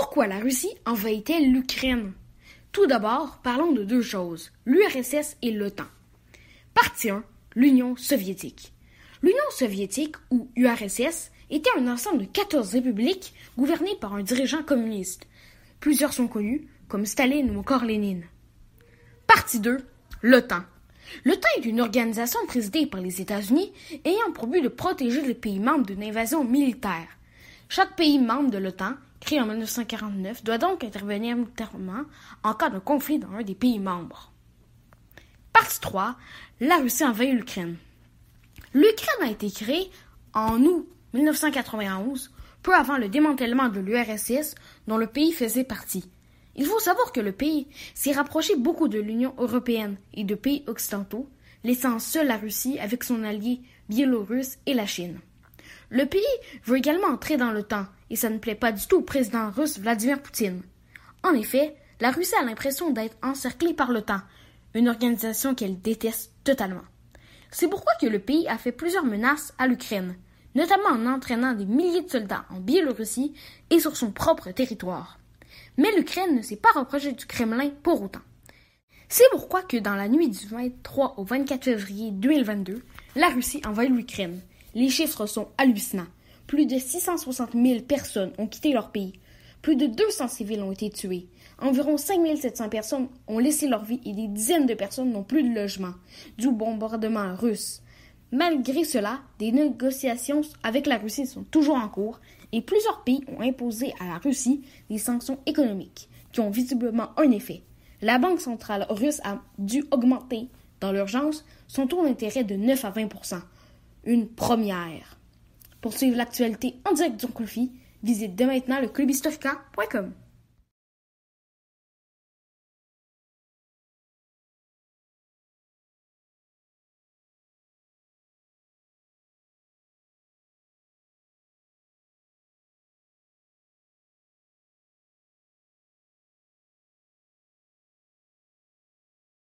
Pourquoi la Russie envahit-elle l'Ukraine? Tout d'abord, parlons de deux choses, l'URSS et l'OTAN. Partie 1, l'Union soviétique. L'Union soviétique, ou URSS, était un ensemble de 14 républiques gouvernées par un dirigeant communiste. Plusieurs sont connus, comme Staline ou encore Lénine. Partie 2, l'OTAN. L'OTAN est une organisation présidée par les États-Unis ayant pour but de protéger les pays membres d'une invasion militaire. Chaque pays membre de l'OTAN créé en 1949, doit donc intervenir militairement en cas de conflit dans un des pays membres. Partie 3. La Russie envahit l'Ukraine. L'Ukraine a été créée en août 1991, peu avant le démantèlement de l'URSS dont le pays faisait partie. Il faut savoir que le pays s'est rapproché beaucoup de l'Union européenne et de pays occidentaux, laissant seule la Russie avec son allié biélorusse et la Chine. Le pays veut également entrer dans l'OTAN et ça ne plaît pas du tout au président russe Vladimir Poutine. En effet, la Russie a l'impression d'être encerclée par l'OTAN, une organisation qu'elle déteste totalement. C'est pourquoi que le pays a fait plusieurs menaces à l'Ukraine, notamment en entraînant des milliers de soldats en Biélorussie et sur son propre territoire. Mais l'Ukraine ne s'est pas reproché du Kremlin pour autant. C'est pourquoi que dans la nuit du 23 au 24 février 2022, la Russie envahit l'Ukraine. Les chiffres sont hallucinants. Plus de 660 000 personnes ont quitté leur pays. Plus de 200 civils ont été tués. Environ 5 700 personnes ont laissé leur vie et des dizaines de personnes n'ont plus de logement, du bombardement russe. Malgré cela, des négociations avec la Russie sont toujours en cours et plusieurs pays ont imposé à la Russie des sanctions économiques qui ont visiblement un effet. La Banque centrale russe a dû augmenter, dans l'urgence, son taux d'intérêt de 9 à 20 Une première. Pour suivre l'actualité en direct du conflit, visite dès maintenant le clubhistorica.com.